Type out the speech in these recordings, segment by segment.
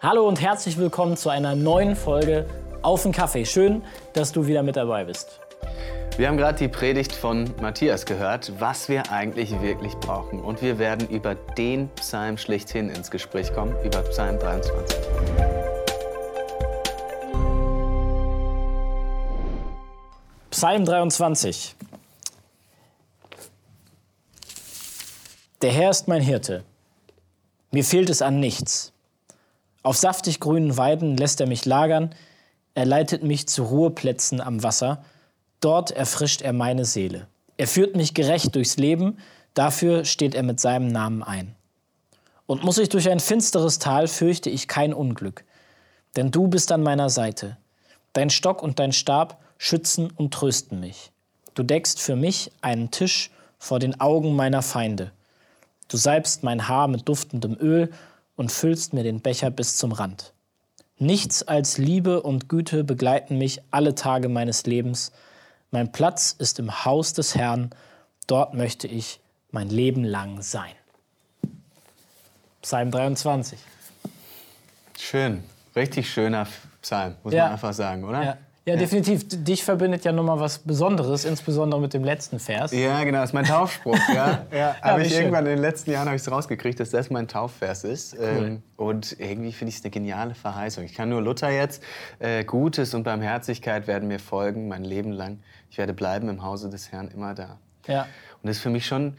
Hallo und herzlich willkommen zu einer neuen Folge Auf den Kaffee. Schön, dass du wieder mit dabei bist. Wir haben gerade die Predigt von Matthias gehört, was wir eigentlich wirklich brauchen. Und wir werden über den Psalm schlechthin ins Gespräch kommen, über Psalm 23. Psalm 23. Der Herr ist mein Hirte. Mir fehlt es an nichts. Auf saftig grünen Weiden lässt er mich lagern, er leitet mich zu Ruheplätzen am Wasser, dort erfrischt er meine Seele. Er führt mich gerecht durchs Leben, dafür steht er mit seinem Namen ein. Und muss ich durch ein finsteres Tal, fürchte ich kein Unglück, denn du bist an meiner Seite. Dein Stock und dein Stab schützen und trösten mich. Du deckst für mich einen Tisch vor den Augen meiner Feinde. Du salbst mein Haar mit duftendem Öl und füllst mir den Becher bis zum Rand. Nichts als Liebe und Güte begleiten mich alle Tage meines Lebens. Mein Platz ist im Haus des Herrn, dort möchte ich mein Leben lang sein. Psalm 23. Schön, richtig schöner Psalm, muss Ja. man einfach sagen, oder? Ja, ja definitiv. Dich verbindet ja nochmal was Besonderes, insbesondere mit dem letzten Vers. Ja, genau, das ist mein Taufspruch. ja, ja, habe ich schön. irgendwann in den letzten Jahren habe ich es rausgekriegt, dass das mein Taufvers ist. Ähm, und irgendwie finde ich es eine geniale Verheißung. Ich kann nur Luther jetzt, äh, Gutes und Barmherzigkeit werden mir folgen, mein Leben lang. Ich werde bleiben im Hause des Herrn immer da. Ja. Und das ist für mich schon,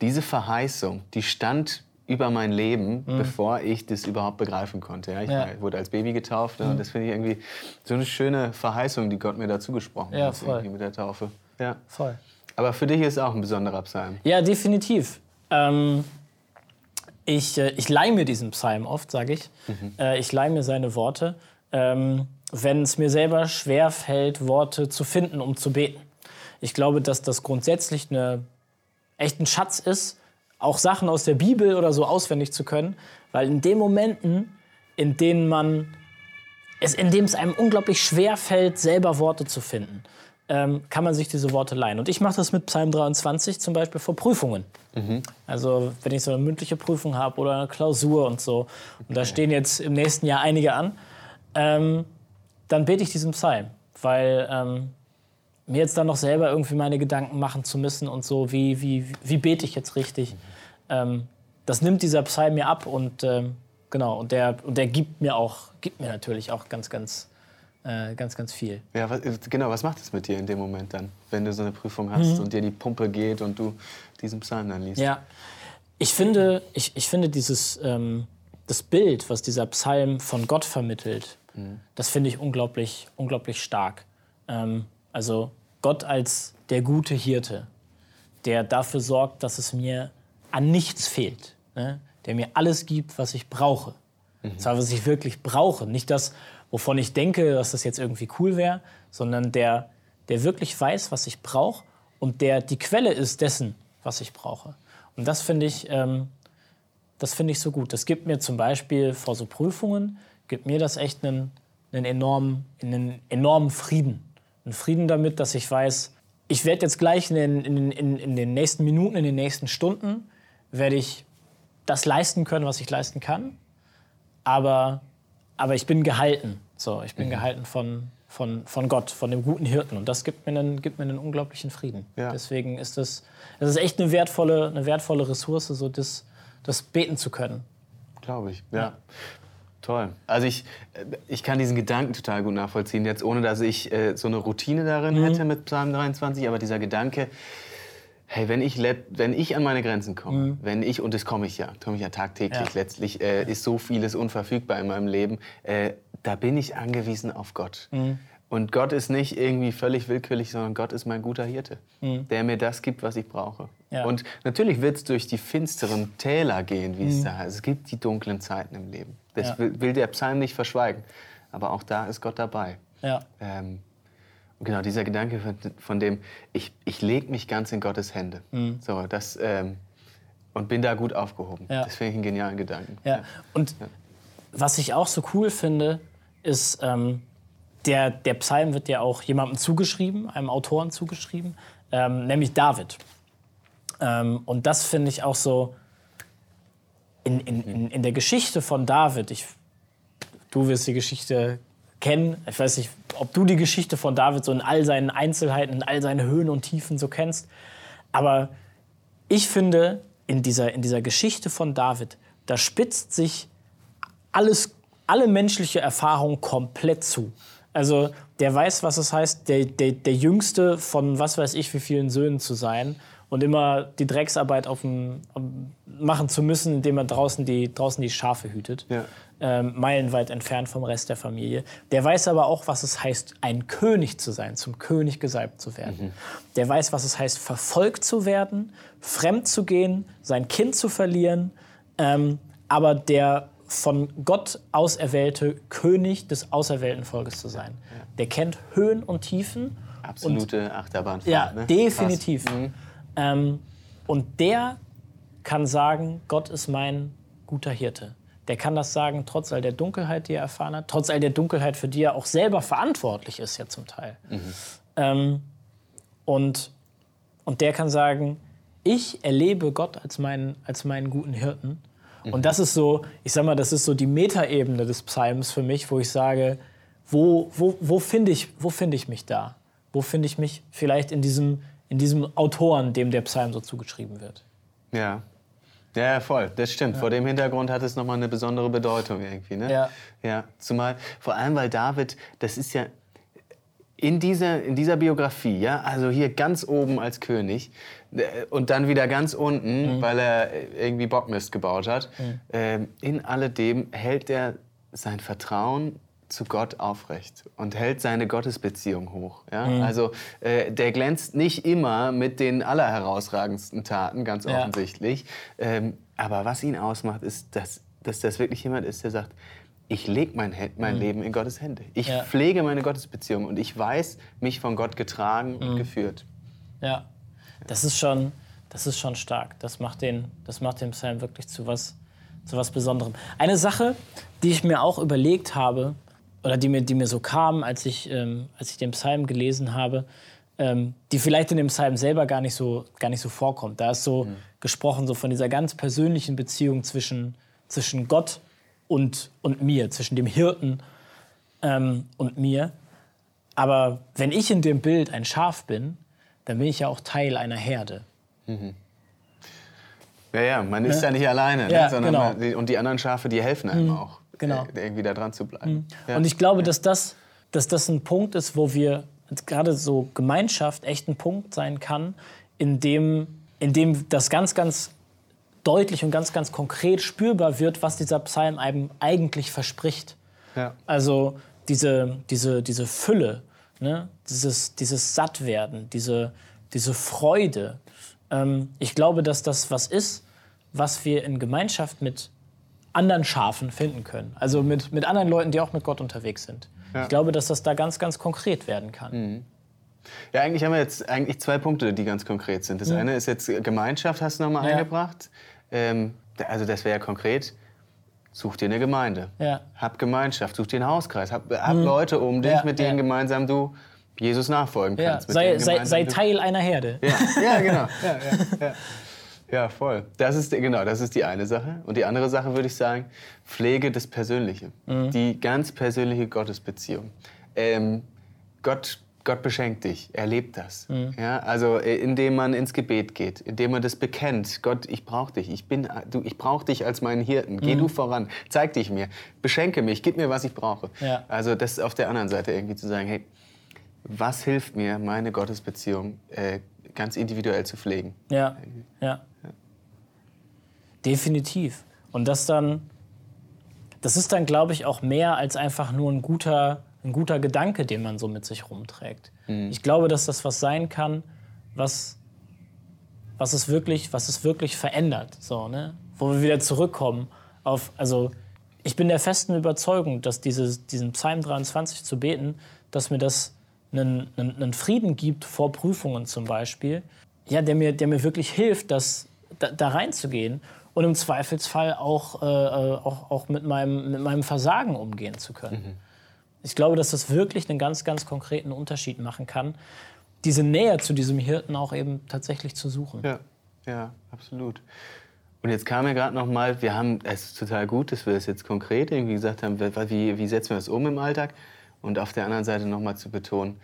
diese Verheißung, die stand über mein Leben, bevor ich das überhaupt begreifen konnte. Ja, ich Mhm. Ja. Mhm. war- wurde als Baby getauft ne, und das finde ich irgendwie so eine schöne Verheißung, die Gott mir dazu gesprochen Ja, hat irgendwie mit der Taufe. Ja. Voll. Aber für dich ist auch ein besonderer Psalm. Ja, definitiv. Ähm, ich, äh, ich leih mir diesen Psalm oft, sage ich. Äh, ich leih mir seine Worte, ähm, wenn es mir selber schwer fällt, Worte zu finden, um zu beten. Ich glaube, dass das grundsätzlich eine, echt ein Schatz ist, auch Sachen aus der Bibel oder so auswendig zu können, weil in den Momenten, in denen man es, in dem es einem unglaublich schwer fällt, selber Worte zu finden, ähm, kann man sich diese Worte leihen. Und ich mache das mit Psalm 23 zum Beispiel vor Prüfungen. Also wenn ich so eine mündliche Prüfung habe oder eine Klausur und so, und da stehen jetzt im nächsten Jahr einige an, ähm, dann bete ich diesen Psalm, weil ähm, mir jetzt dann noch selber irgendwie meine Gedanken machen zu müssen und so, wie, wie, wie bete ich jetzt richtig, ähm, das nimmt dieser Psalm mir ab und ähm, genau, und der, und der gibt mir auch, gibt mir natürlich auch ganz, ganz, äh, ganz, ganz viel. Ja, was, genau, was macht es mit dir in dem Moment dann, wenn du so eine Prüfung hast und dir die Pumpe geht und du diesen Psalm dann liest? Mhm. Ja, ich finde, ich, ich finde dieses ähm, das Bild, was dieser Psalm von Gott vermittelt, das finde ich unglaublich, unglaublich stark. Ähm, also Gott als der gute Hirte, der dafür sorgt, dass es mir an nichts fehlt, ne? der mir alles gibt, was ich brauche. Zwar, was ich wirklich brauche, nicht das, wovon ich denke, dass das jetzt irgendwie cool wäre, sondern der, der wirklich weiß, was ich brauche und der die Quelle ist dessen, was ich brauche. Und das finde ich, ähm, das finde ich so gut. Das gibt mir zum Beispiel vor so Prüfungen, gibt mir das echt einen, einen, enormen, einen enormen Frieden. Einen Frieden damit, dass ich weiß, ich werde jetzt gleich in den, in, in, in den nächsten Minuten, in den nächsten Stunden, werde ich das leisten können, was ich leisten kann. Aber, aber ich bin gehalten. So, ich bin gehalten von, von, von Gott, von dem guten Hirten. Und das gibt mir einen, gibt mir einen unglaublichen Frieden. Ja. Deswegen ist das, das ist echt eine wertvolle, eine wertvolle Ressource, so das, das beten zu können. Glaube ich, ja. Toll. Also ich, äh, ich kann diesen Gedanken total gut nachvollziehen, jetzt ohne dass ich äh, so eine Routine darin hätte mit Psalm 23, aber dieser Gedanke, hey, wenn ich, wenn ich an meine Grenzen komme, wenn ich, und das komme ich ja, komme ich ja tagtäglich, Ja. letztlich äh, ist so vieles unverfügbar in meinem Leben, äh, da bin ich angewiesen auf Gott. Und Gott ist nicht irgendwie völlig willkürlich, sondern Gott ist mein guter Hirte, der mir das gibt, was ich brauche. Ja. Und natürlich wird es durch die finsteren Täler gehen, wie es da heißt. Es gibt die dunklen Zeiten im Leben. Das Ja. will, will der Psalm nicht verschweigen. Aber auch da ist Gott dabei. Ja. Ähm, genau, dieser Gedanke von, von dem, ich, ich lege mich ganz in Gottes Hände. So, das, ähm, und bin da gut aufgehoben. Ja. Das finde ich einen genialen Gedanken. Ja. Und was ich auch so cool finde, ist, ähm, der, der Psalm wird ja auch jemandem zugeschrieben, einem Autoren zugeschrieben, ähm, nämlich David. Ähm, und das finde ich auch so in, in, in, in der Geschichte von David. Ich du wirst die Geschichte kennen. Ich weiß nicht, ob du die Geschichte von David so in all seinen Einzelheiten, in all seinen Höhen und Tiefen so kennst. Aber ich finde, in dieser, in dieser Geschichte von David, da spitzt sich alles, alle menschliche Erfahrung komplett zu. Also der weiß, was es heißt, der, der, der Jüngste von was weiß ich wie vielen Söhnen zu sein und immer die Drecksarbeit auf dem, machen zu müssen, indem er draußen die, draußen die Schafe hütet. Ja. Ähm, meilenweit entfernt vom Rest der Familie. Der weiß aber auch, was es heißt, ein König zu sein, zum König gesalbt zu werden. Mhm. Der weiß, was es heißt, verfolgt zu werden, fremd zu gehen, sein Kind zu verlieren. Ähm, aber der von Gott auserwählte König des auserwählten Volkes zu sein. Ja. Der kennt Höhen und Tiefen. Absolute und, Achterbahnfahrt. Ja, ne? definitiv. Mhm. Ähm, und der kann sagen, Gott ist mein guter Hirte. Der kann das sagen, trotz all der Dunkelheit, die er erfahren hat, trotz all der Dunkelheit, für die er auch selber verantwortlich ist, ja zum Teil. Mhm. Ähm, und, und der kann sagen, ich erlebe Gott als meinen, als meinen guten Hirten. Mhm. Und das ist so, ich sag mal, das ist so die Metaebene des Psalms für mich, wo ich sage, wo, wo, wo finde ich, find ich mich da? Wo finde ich mich vielleicht in diesem, in diesem Autoren, dem der Psalm so zugeschrieben wird? Ja, ja, voll, das stimmt. Ja. Vor dem Hintergrund hat es nochmal eine besondere Bedeutung irgendwie. Ne? Ja. ja. Zumal, vor allem, weil David, das ist ja in dieser, in dieser Biografie, ja, also hier ganz oben als König äh, und dann wieder ganz unten, mhm. weil er irgendwie Bockmist gebaut hat, mhm. ähm, in alledem hält er sein Vertrauen zu Gott aufrecht und hält seine Gottesbeziehung hoch. Ja? Mhm. Also äh, der glänzt nicht immer mit den allerherausragendsten Taten, ganz ja. offensichtlich. Ähm, aber was ihn ausmacht, ist, dass, dass das wirklich jemand ist, der sagt, ich lege mein, mein mhm. Leben in Gottes Hände. Ich ja. pflege meine Gottesbeziehung und ich weiß, mich von Gott getragen mhm. und geführt. Ja, das ist schon, das ist schon stark. Das macht den, das macht den Psalm wirklich zu was, zu was Besonderem. Eine Sache, die ich mir auch überlegt habe, oder die mir, die mir so kam, als ich, ähm, als ich den Psalm gelesen habe, ähm, die vielleicht in dem Psalm selber gar nicht so, gar nicht so vorkommt. Da ist so mhm. gesprochen so von dieser ganz persönlichen Beziehung zwischen, zwischen Gott und, und mir, zwischen dem Hirten ähm, und mir. Aber wenn ich in dem Bild ein Schaf bin, dann bin ich ja auch Teil einer Herde. Mhm. Ja, ja, man ist ja, ja nicht alleine, ne? ja, sondern genau. man, und die anderen Schafe, die helfen einem mhm. auch genau. Äh, irgendwie da dran zu bleiben. Mhm. Ja. Und ich glaube, dass das, dass das ein Punkt ist, wo wir gerade so Gemeinschaft echt ein Punkt sein kann, in dem, in dem das ganz, ganz deutlich und ganz, ganz konkret spürbar wird, was dieser Psalm einem eigentlich verspricht. Ja. Also diese, diese, diese Fülle, ne? dieses, dieses Sattwerden, diese, diese Freude. Ähm, ich glaube, dass das was ist, was wir in Gemeinschaft mit anderen Schafen finden können. Also mit, mit anderen Leuten, die auch mit Gott unterwegs sind. Ja. Ich glaube, dass das da ganz, ganz konkret werden kann. Mhm. Ja, eigentlich haben wir jetzt eigentlich zwei Punkte, die ganz konkret sind. Das mhm. eine ist jetzt Gemeinschaft, hast du nochmal ja. eingebracht. Ähm, also das wäre ja konkret. Such dir eine Gemeinde. Ja. Hab Gemeinschaft, such dir einen Hauskreis. Hab, hab mhm. Leute um dich, ja, mit denen gemeinsam du Jesus nachfolgen kannst. Sei, sei, sei, Teil einer Herde. Ja, genau. Ja, voll. Das ist, genau, das ist die eine Sache. Und die andere Sache würde ich sagen, Pflege des Persönlichen. Mhm. Die ganz persönliche Gottesbeziehung. Ähm, Gott, Gott beschenkt dich, er lebt das. Mhm. Ja, also äh, indem man ins Gebet geht, indem man das bekennt. Gott, ich brauche dich, ich, ich brauche dich als meinen Hirten. Geh mhm. du voran, zeig dich mir, beschenke mich, gib mir, was ich brauche. Ja. Also das ist auf der anderen Seite irgendwie zu sagen, hey, was hilft mir, meine Gottesbeziehung äh, ganz individuell zu pflegen? Ja, ja. Definitiv. Und das dann, das ist dann, glaube ich, auch mehr als einfach nur ein guter, ein guter Gedanke, den man so mit sich rumträgt. Mhm. Ich glaube, dass das was sein kann, was, was, es, wirklich, was es wirklich verändert. So, ne? Wo wir wieder zurückkommen auf, also ich bin der festen Überzeugung, dass dieses, diesen Psalm 23 zu beten, dass mir das einen, einen, einen Frieden gibt vor Prüfungen zum Beispiel, ja, der, mir, der mir wirklich hilft, das, da, da reinzugehen und im Zweifelsfall auch, äh, äh, auch, auch mit, meinem, mit meinem Versagen umgehen zu können. Mhm. Ich glaube, dass das wirklich einen ganz, ganz konkreten Unterschied machen kann, diese Nähe zu diesem Hirten auch eben tatsächlich zu suchen. Ja, ja, absolut. Und jetzt kam mir gerade noch mal, wir haben, es ist total gut, dass wir das jetzt konkret irgendwie gesagt haben, wie, wie setzen wir das um im Alltag? Und auf der anderen Seite noch mal zu betonen,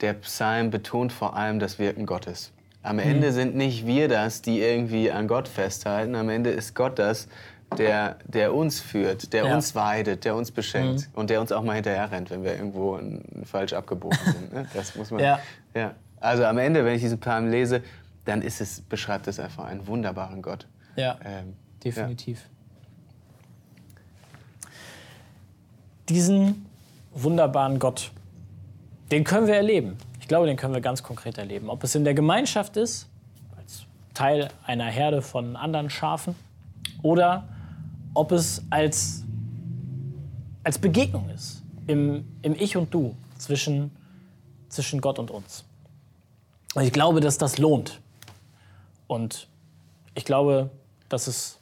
der Psalm betont vor allem das Wirken Gottes. Am mhm. Ende sind nicht wir das, die irgendwie an Gott festhalten. Am Ende ist Gott das, der, der uns führt, der ja. uns weidet, der uns beschenkt mhm. und der uns auch mal hinterher rennt, wenn wir irgendwo falsch abgebogen sind. Ne? Das muss man. Ja. ja. Also am Ende, wenn ich diesen Psalm lese, dann ist es, beschreibt es einfach einen wunderbaren Gott. Ja, ähm, definitiv. Ja. Diesen wunderbaren Gott, den können wir erleben. Ich glaube, den können wir ganz konkret erleben. Ob es in der Gemeinschaft ist, als Teil einer Herde von anderen Schafen, oder ob es als, als Begegnung ist, im, im Ich und Du, zwischen, zwischen Gott und uns. Und ich glaube, dass das lohnt. Und ich glaube, dass es,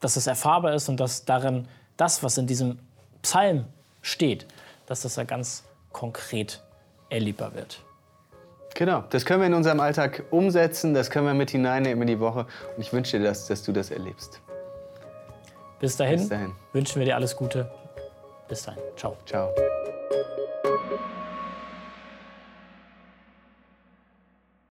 dass es erfahrbar ist und dass darin das, was in diesem Psalm steht, dass das ja ganz konkret erlebbar wird. Genau, das können wir in unserem Alltag umsetzen, das können wir mit hineinnehmen in die Woche. Und ich wünsche dir, dass, dass du das erlebst. Bis dahin, Bis dahin wünschen wir dir alles Gute. Bis dahin. Ciao. Ciao.